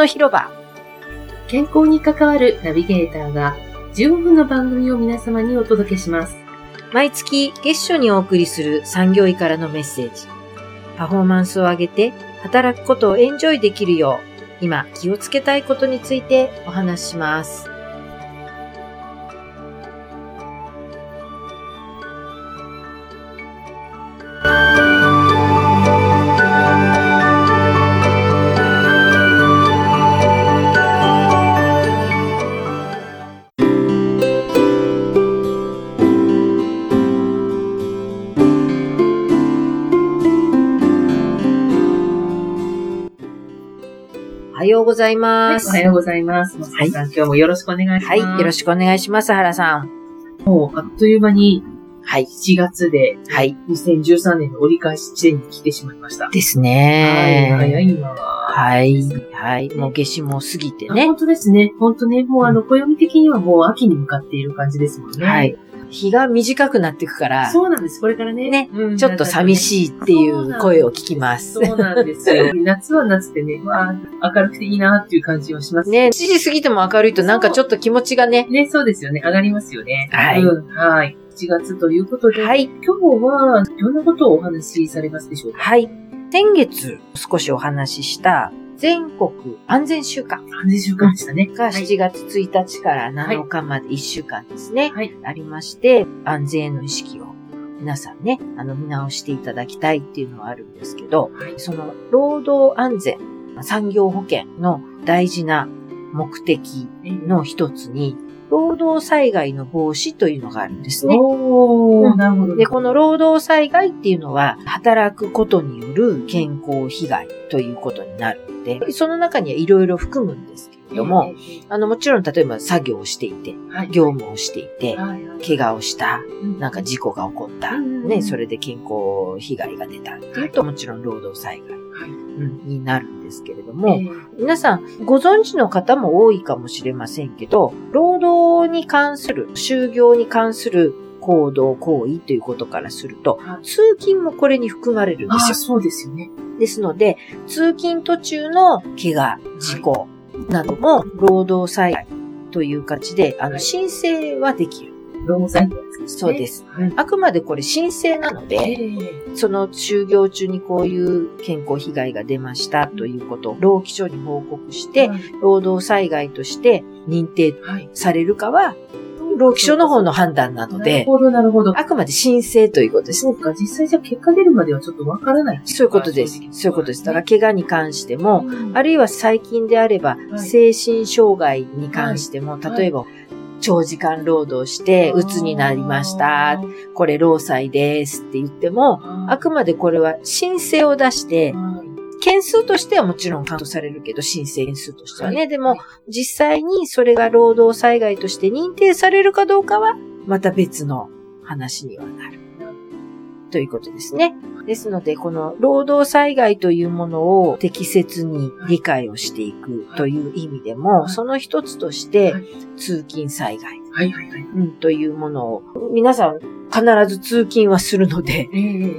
体の広場。健康に関わるナビゲーターが15分の番組を皆様にお届けします。毎月月初にお送りする産業医からのメッセージ。パフォーマンスを上げて働くことをエンジョイできるよう、今気をつけたいことについてお話しします。ようございはい、ます。おはようございます。松田さん、今日もよろしくお願いします。はい、よろしくお願いします、原さん。もう、あっという間にはい、7月ではい。2013年の折り返し地点に来てしまいました。ですはい、ね。早いなはい。はい。もう夏至も過ぎてねあ本。当ですね。本当ね、もうあの、暦的にはもう秋に向かっている感じですもんね。はい。日が短くなっていくから、そうなんです。これからね。ねうんちょっと寂しいっていう声を聞きます。そうなんですよ。夏は夏でね、わあ、明るくていいなっていう感じはします。ね、7時過ぎても明るいとなんかちょっと気持ちがね。ね、そうですよね。上がりますよね。はいうん、はい。7月ということで、はい。今日はどんなことをお話しされますでしょうか？はい。先月少しお話しした全国安全週間安全週間でしたね。がはい7月1日から7日まで1週間ですね。はい。ありまして、安全への意識を皆さんね、あの見直していただきたいっていうのはあるんですけど、はい。その労働安全、産業保険の大事な目的の一つに、労働災害の防止というのがあるんですね。おなるほど。で、この労働災害っていうのは、働くことによる健康被害ということになるので、その中にはいろいろ含むんですけれども、あの、もちろん例えば作業をしていて、はい、業務をしていて、怪我をした、うん。なんか事故が起こった、うんね、それで健康被害が出たっていうと、もちろん労働災害、になるんですけれども、えー皆さんご存知の方も多いかもしれませんけど、労働に関する、就業に関する行動、行為ということからすると、はい通勤もこれに含まれるんですよ。そうですよね。ですので、通勤途中の怪我、事故なども労働災害という形で、あの、はい申請はできる。労災ってやつですね。そうです。はい。あくまでこれ申請なのえで、ーその就業中にこういう健康被害が出ましたということを労基署に報告して、はい労働災害として認定はい。されるかは、労基署の方の判断なので、なるほど、なるほど。あくまで申請ということです。そうか、実際じゃあ結果出るまではちょっとわからない。そういうことです。そういうことです。だから、怪我に関しても、うんあるいは最近であれば、はい精神障害に関しても、はい例えば、長時間労働して、鬱になりました。これ、労災ですって言っても、あくまでこれは申請を出して、はい件数としてはもちろんカウントされるけど、申請件数としてはね。はいでも、実際にそれが労働災害として認定されるかどうかは、また別の話にはなる。ということですね。ですので、この労働災害というものを適切に理解をしていくという意味でも、はい。その一つとしてはい、通勤災害、はいはいはい。うん、というものを、皆さん必ず通勤はするので、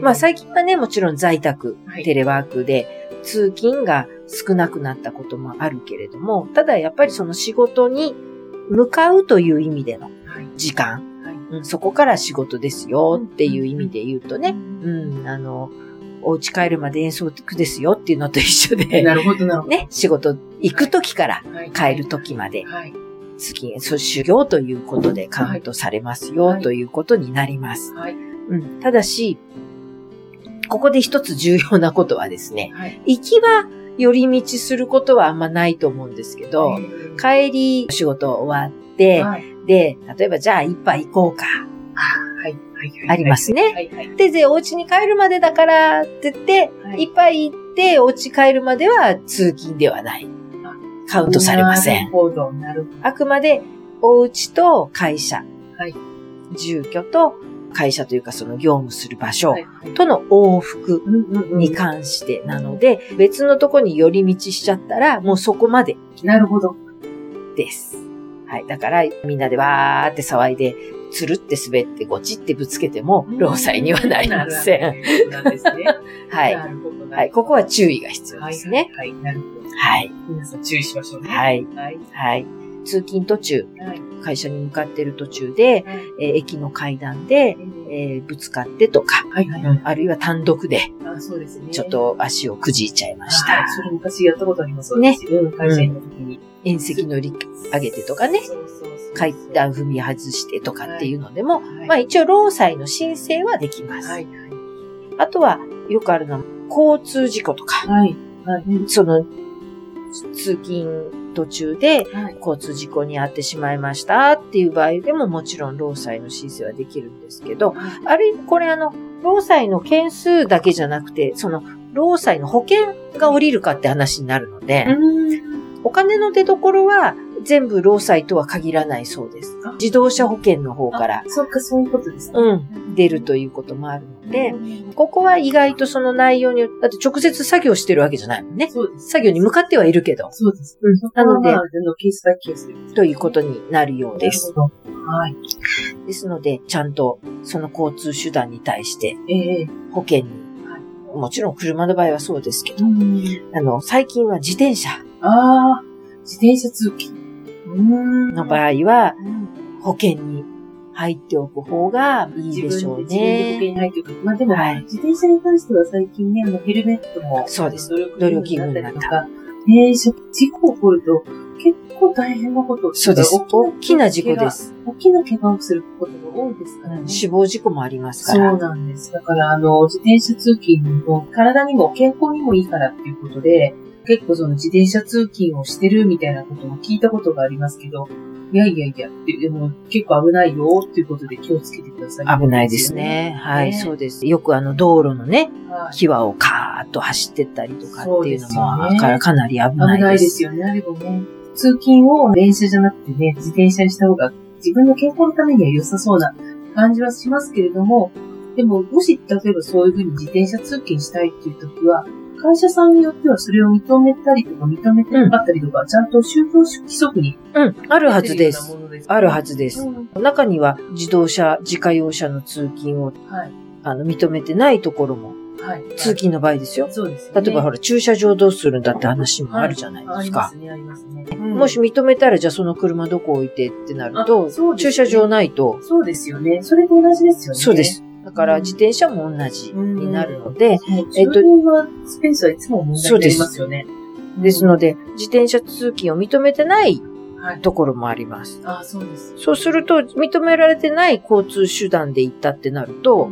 まあ最近はね、もちろん在宅、はい。テレワークで通勤が少なくなったこともあるけれども、ただやっぱりその仕事に向かうという意味でのはい。時間、はいうん、そこから仕事ですよっていう意味で言うとね、うん、あの、お家帰るまで遠足ですよっていうのと一緒で、なるほどなるほど。ね、仕事行く時からはい帰る時まで、はい。通勤、そう修行ということでカウントされますよはいということになります。はい。うん、ただし、ここで一つ重要なことはですね、はい。行きは寄り道することはあんまないと思うんですけど、帰り仕事終わって、はい。で、例えばじゃあ一杯行こうか。はい。はい。ありますねはい。はい。で、で、お家に帰るまでだからって言って、はい一杯行ってお家帰るまでは通勤ではない。カウントされませ。なんるほど、なるほあくまでお家と会社、はい住居と会社というかその業務する場所。との往復に関してなので、別のとこに寄り道しちゃったら、もうそこまでなるほど。です。はい。だから、みんなでわーって騒いで、つるって滑ってゴチってぶつけても、労災にはなりません。なんですね。はい。なるほど。はい。ここは注意が必要ですね。はい。はい。なるほど。はい。皆さん注意しましょうね。はい。はい。はい。通勤途中、はい。会社に向かってる途中で、えー駅の階段で、えーぶつかってとか、はいはいはい。あるいは単独で、あ、そうですね。ちょっと足をくじいちゃいました。はい。それ昔やったことあります。ね。うん、会社員の時に。遠石乗り上げてとかね。階段踏み外してとかっていうのでも、はい。まあ一応労災の申請はできます。はい。あとは、よくあるのは、交通事故とか、はい。はい。その、通勤途中ではい。交通事故に遭ってしまいましたっていう場合でももちろん労災の申請はできるんですけど、あるいはこれあの、労災の件数だけじゃなくて、その、労災の保険が降りるかって話になるので、うん。お金の出所は全部労災とは限らないそうですあ。自動車保険の方からあ、そっか、そういうことですね。うん、出るということもあるので、うんここは意外とその内容によって、だって直接作業してるわけじゃないもんね。そうです。作業に向かってはいるけど、そうです。うんなのでケースバイケースで。ということになるようです。なるほど。はい。ですので、ちゃんとその交通手段に対してええ保険に、はいもちろん車の場合はそうですけど、うん。あの、最近は自転車ああ、自転車通勤。うん。の場合はうん保険に入っておく方がいいでしょう自分で、自分で保険ね。に入っておく。まあでも、はい自転車に関しては最近ね、あの、ヘルメットも、そうです努力義務にになったりとか、ね事故起こると、結構大変なことそうです。大大きな事故で。す。大きな怪我をすることが多いですからね。死亡事故もありますかそうら。なんです。だから、あの、自転車通勤も体にも健康にもいいからっていうことで、結構その自転車通勤をしてるみたいなことも聞いたことがありますけど、いやいやいや、でも結構危ないよっていうことで気をつけてください。危ないです。ね。はい、ねそうです。よくあの道路のね、はい。際をカーッと走ってったりとかっていうのも、ねかかなり危危ないで。ないですすよね。あれもね。通勤を電車じゃなくてね、自転車にした方が自分の健康のためには良さそうな感じはしますけれども、でも、もし、例えばそういうふうに自転車通勤したいっていう時は、会社さんによってはそれを認めたりとか認めてなかったりとか、ちゃんと就業規則にうん、あるはずです。あるはずです。うん中には自動車、自家用車の通勤をはい。あの認めてないところも、はい。通勤の場合ですよ。そうですよね。例えばほら、駐車場どうするんだって話もあるじゃないあですか。りますね、ありますね。もし認めたら、じゃあその車どこ置いてってなるあと、ね駐車場ないと、そうですよね。それと同じですよね。そうで。す。だから自転車も同じになるので、えっと、はスペースはいつも問題になりますよね。ですので、自転車通勤を認めてないはい。ところもあります。あ、そうです。そうすると、認められてない交通手段で行ったってなると、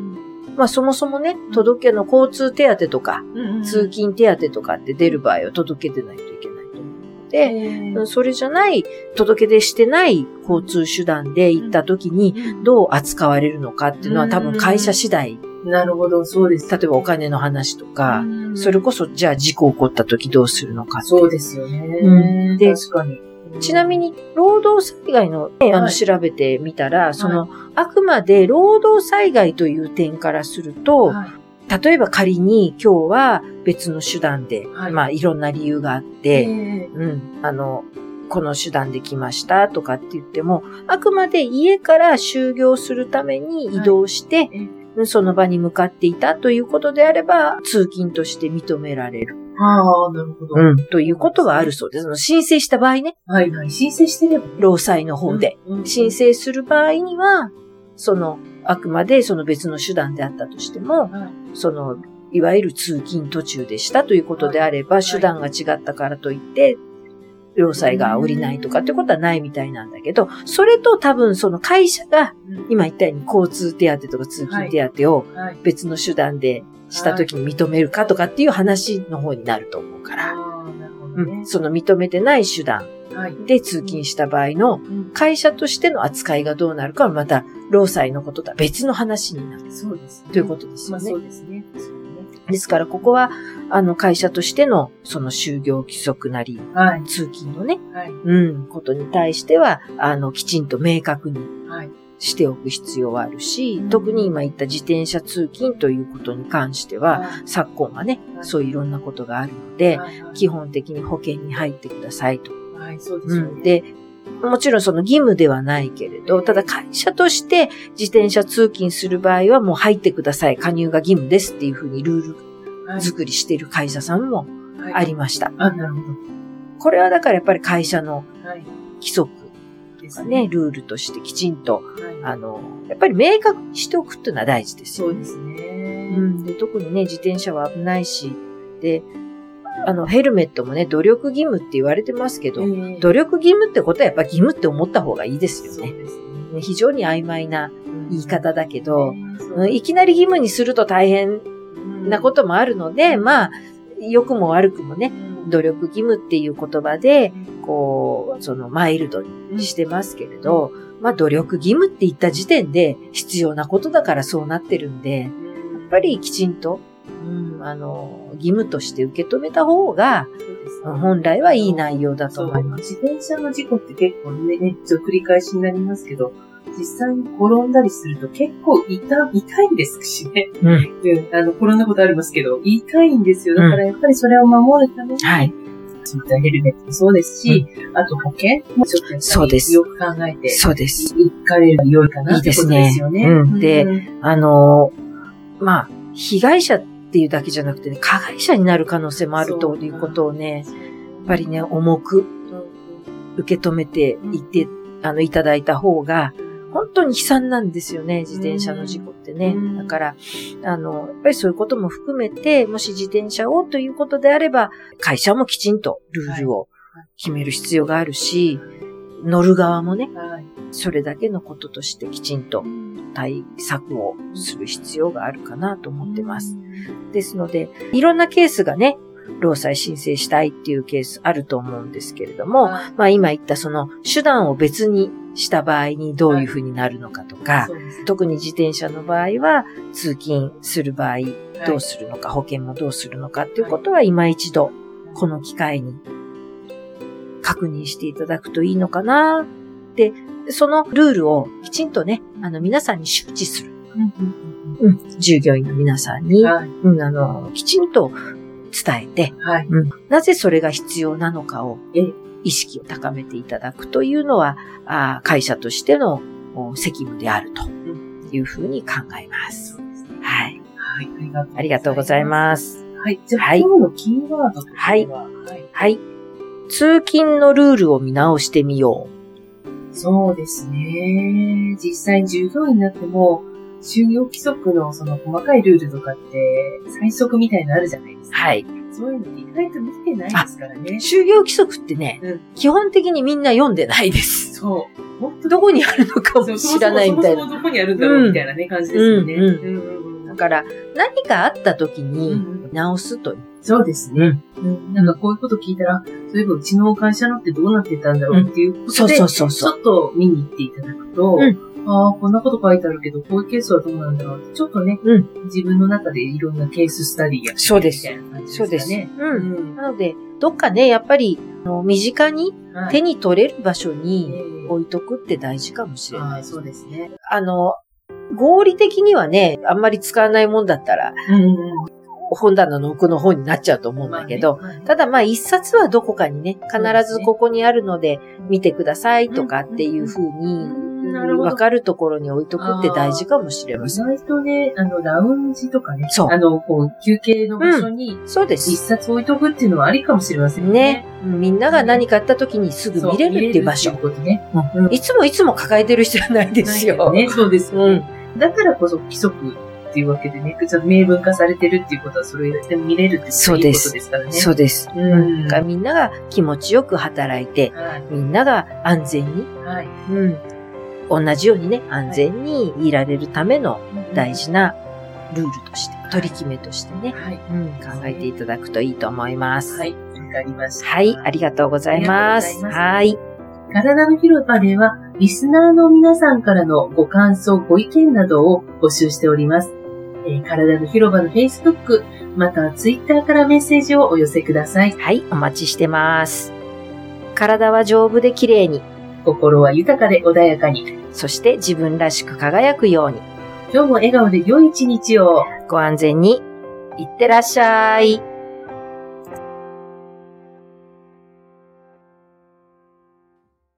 まあそもそもね、届けの交通手当とか、通勤手当とかって出る場合は届けてないといけないと思うので、でうんそれじゃない、届け出してない交通手段で行った時に、どう扱われるのかっていうのは多分会社次第、なるほど、そうです。例えばお金の話とか、うん。それこそじゃあ事故起こった時どうするのかそうですよね。うん。で確かに。ちなみに、労働災害の,、ね、あのはい。調べてみたら、その、あくまで労働災害という点からすると、はい例えば仮に今日は別の手段で、はいまあいろんな理由があっえて、えうん、あの、この手段で来ましたとかって言っても、あくまで家から就業するために移動して、えその場に向かっていたということであれば、通勤として認められる。ああ、なるほど。うん、ということはあるそうです。申請した場合ね、はいはい。申請してればね。労災の方で。うん。申請する場合には、その、あくまでその別の手段であったとしても、はいその、いわゆる通勤途中でしたということであれば、はい手段が違ったからといって、労災が降りないとかってことはないみたいなんだけど、それと多分その会社が、今言ったように交通手当とか通勤手当をはい。別の手段でした時に認めるかとかっていう話の方になると思うから、うん、。その認めてない手段はい。で通勤した場合のうん会社としての扱いがどうなるかはまた、労災のこととは別の話になるそうですね。ということですよねまあそ。うですね。ですから、ここは、あの、会社としての、その就業規則なり、はい。通勤のね、はい。うん、ことに対しては、あの、きちんと明確にはい。しておく必要はあるし、うん特に今言った自転車通勤ということに関しては、はい昨今はね、はいそういういろんなことがあるので、はいはい基本的に保険に入ってくださいと。はい、そうでうすよね。ん、で、もちろんその義務ではないけれど、ただ会社として自転車通勤する場合はもう入ってください。加入が義務ですっていうふうにルール作りしている会社さんもありました。あ、なるほど。これはだからやっぱり会社のはい。規則ですね、。ルールとしてきちんと、はいあの、やっぱり明確にしておくっていうのは大事ですよそうですね。うん、で特にね、自転車は危ないし、で、あの、ヘルメットもね、努力義務って言われてますけど、ええ努力義務ってことはやっぱ義務って思った方がいいですよね。ね。ね。非常に曖昧な言い方だけど、そううんいきなり義務にすると大変なこともあるので、まあ、良くも悪くもね、努力義務っていう言葉で、こう、そのマイルドにしてますけれど、まあ努力義務って言った時点で必要なことだからそうなってるんで、やっぱりきちんと、うん、あの、義務として受け止めた方が、本来はいい内容だと思います。自転車の事故って結構ね、ね、ち繰り返しになりますけど、実際に転んだりすると結構痛、痛いんですしね。うん。うん、あの、転んだことありますけど、痛いんですよ。だからやっぱりそれを守るために、はい。そういったヘルメットもそうですし、あと保険もちょっとそうですよく考えて、そうです。行かれるの良いかなってことですよね。いいですねうんでうんあの、まあ、被害者っていうだけじゃなくてね、加害者になる可能性もあるということをね、やっぱりね、重く受け止めていって、あの、いただいた方が、本当に悲惨なんですよね、自転車の事故ってね。うん。だから、あの、やっぱりそういうことも含めて、もし自転車をということであれば、会社もきちんとルールを決める必要があるし、乗る側もね、はいそれだけのこととしてきちんと対策をする必要があるかなと思ってます。。ですので、いろんなケースがね、労災申請したいっていうケースあると思うんですけれども、はい。まあ今言ったその手段を別にした場合にどういうふうになるのかとか、特に自転車の場合は通勤する場合どうはいするのか、保険もどうするのかっていうことは今一度この機会に確認していただくといいのかなって、そのルールをきちんとね、あの皆さんに周知する。うん従業員の皆さんに、うんはい。うん、あの、きちんと伝えて、はい。うん、なぜそれが必要なのかをええ、意識を高めていただくというのは、あー会社としてのお責務であるというふうに考えます。はい。はい。ありがとう。ございますす。はい。じゃあ、はい今日のキーワードは、はいはい。はい。通勤のルールを見直してみよそうですね。実際に従業員になっても、就業規則のその細かいルールとかって、最速みたいなのあるじゃないですう。か。はい。そういうの意外と見てないですからね。就業規則ってね、うん基本的にみんな読んでないです。そう。本当どこにあるのかも知らないみたいな。そもそもどこにあるんだろうみたいなね、感じですよね。うんうんうんだから、何かあった時うんうにん直すという。そうですね。うんなんかこういうこと聞いたら、そういえばうちの会社のってどうなってたんだろうっていうことで、そうそうそうちそう。ょっと見に行っていただくと、うんああ、こんなこと書いてあるけど、こういうケースはどうなんだろうって、ちょっとね、うん自分の中でいろんなケーススタディやってそうですみたいな感じそうですすでかね。。う。うんん。なので、どっかね、やっぱり、身近にはい手に取れる場所えにえ置いとくって大事かもしれないああ、そうですね。あの、合理的にはね、あんまり使わないもんだったら、うんうん本棚の奥の方になっちゃうと思うんだけど、まあねただまあ一冊はどこかにね、必ずここにあるので見てくださいとかっていうふうにわかるところに置いとくって大事かもしれま意せん。外とね、あの、ラウンジとかね、そうあの、こう、休憩の場所に一そうです。冊置いとくっていうのはありかもしれませんね。ね。みんなが何かあった時にすぐ見れるっていう場所そ。うことね。いつもいつも抱えてる必要ないですよ。ね、そうですようね。だからこそ規則っていうわけでね、明文化されてるっていうことはそれで見れるっていうですことですからね。そうです。うんだからみんなが気持ちよく働いて、はい。みんなが安全に、はい。うん、同じようにね、安全にいられるための大事なルールとして、取り決めとしてね、はい。うん、考えていただくといいと思います。はい。わかりました。はい、ありがとうございます。ありがとうございますはい。体の広場では、リスナーの皆さんからのご感想、ご意見などを募集しております。えー体の広場の Facebook、または Twitter からメッセージをお寄せください。はい、お待ちしてます。体は丈夫で綺麗に、心は豊かで穏やかに。そして自分らしく輝くように、今日も笑顔で良い一日を。ご安全に、いってらっしゃい。